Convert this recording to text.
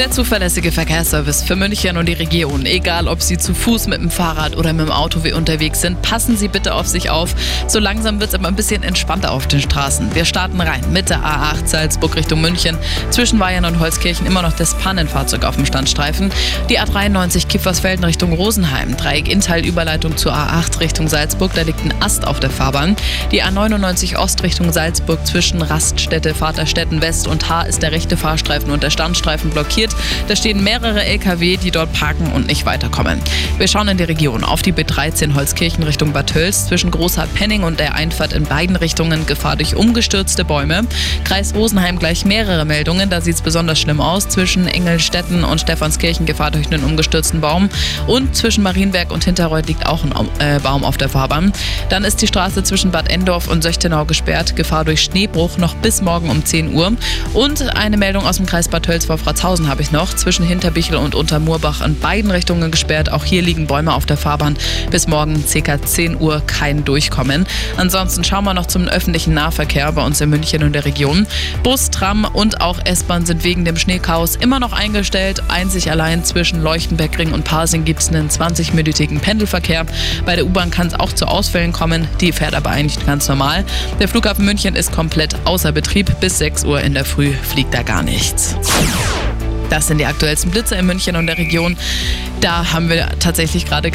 Der zuverlässige Verkehrsservice für München und die Region. Egal, ob Sie zu Fuß, mit dem Fahrrad oder mit dem Auto unterwegs sind, passen Sie bitte auf sich auf. So langsam wird es aber ein bisschen entspannter auf den Straßen. Wir starten rein mit der A8 Salzburg Richtung München. Zwischen Bayern und Holzkirchen immer noch das Pannenfahrzeug auf dem Standstreifen. Die A93 Kiefersfelden Richtung Rosenheim. Dreieck Inntal Überleitung zur A8 Richtung Salzburg. Da liegt ein Ast auf der Fahrbahn. Die A99 Ost Richtung Salzburg zwischen Raststätte, Vaterstetten West und Haar ist der rechte Fahrstreifen und der Standstreifen blockiert. Da stehen mehrere LKW, die dort parken und nicht weiterkommen. Wir schauen in die Region auf die B13 Holzkirchen Richtung Bad Tölz. Zwischen Großer Penning und der Einfahrt in beiden Richtungen Gefahr durch umgestürzte Bäume. Kreis Rosenheim gleich mehrere Meldungen. Da sieht es besonders schlimm aus. Zwischen Engelstetten und Stephanskirchen Gefahr durch einen umgestürzten Baum. Und zwischen Marienberg und Hinterreuth liegt auch ein äh, Baum auf der Fahrbahn. Dann ist die Straße zwischen Bad Endorf und Söchtenau gesperrt. Gefahr durch Schneebruch noch bis morgen um 10 Uhr. Und eine Meldung aus dem Kreis Bad Tölz vor Fratzhausen habe ich noch. Zwischen Hinterbichel und Untermurbach in beiden Richtungen gesperrt. Auch hier liegen Bäume auf der Fahrbahn. Bis morgen ca. 10 Uhr kein Durchkommen. Ansonsten schauen wir noch zum öffentlichen Nahverkehr bei uns in München und der Region. Bus, Tram und auch S-Bahn sind wegen dem Schneechaos immer noch eingestellt. Einzig allein zwischen Leuchtenbeckring und Pasing gibt es einen 20-minütigen Pendelverkehr. Bei der U-Bahn kann es auch zu Ausfällen kommen. Die fährt aber eigentlich ganz normal. Der Flughafen München ist komplett außer Betrieb. Bis 6 Uhr in der Früh fliegt da gar nichts. Das sind die aktuellsten Blitze in München und der Region. Da haben wir tatsächlich gerade